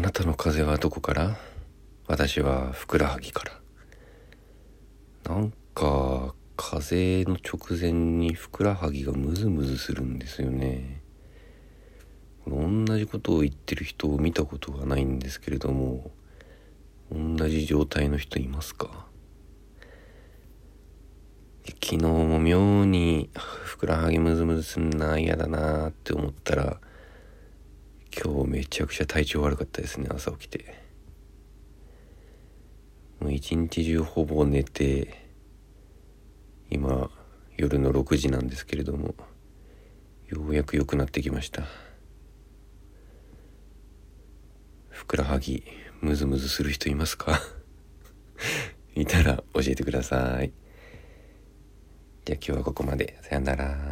あなたの風はどこから？私はふくらはぎから。なんか風の直前にふくらはぎがムズムズするんですよね。同じことを言ってる人を見たことがないんですけれども同じ状態の人いますか？昨日も妙にふくらはぎムズムズすんな嫌だなって思ったらめちゃくちゃ体調悪かったですね朝起きて。もう一日中ほぼ寝て今夜の6時なんですけれどもようやく良くなってきました。ふくらはぎムズムズする人いますか？いたら教えてください。じゃあ今日はここまで。さよなら。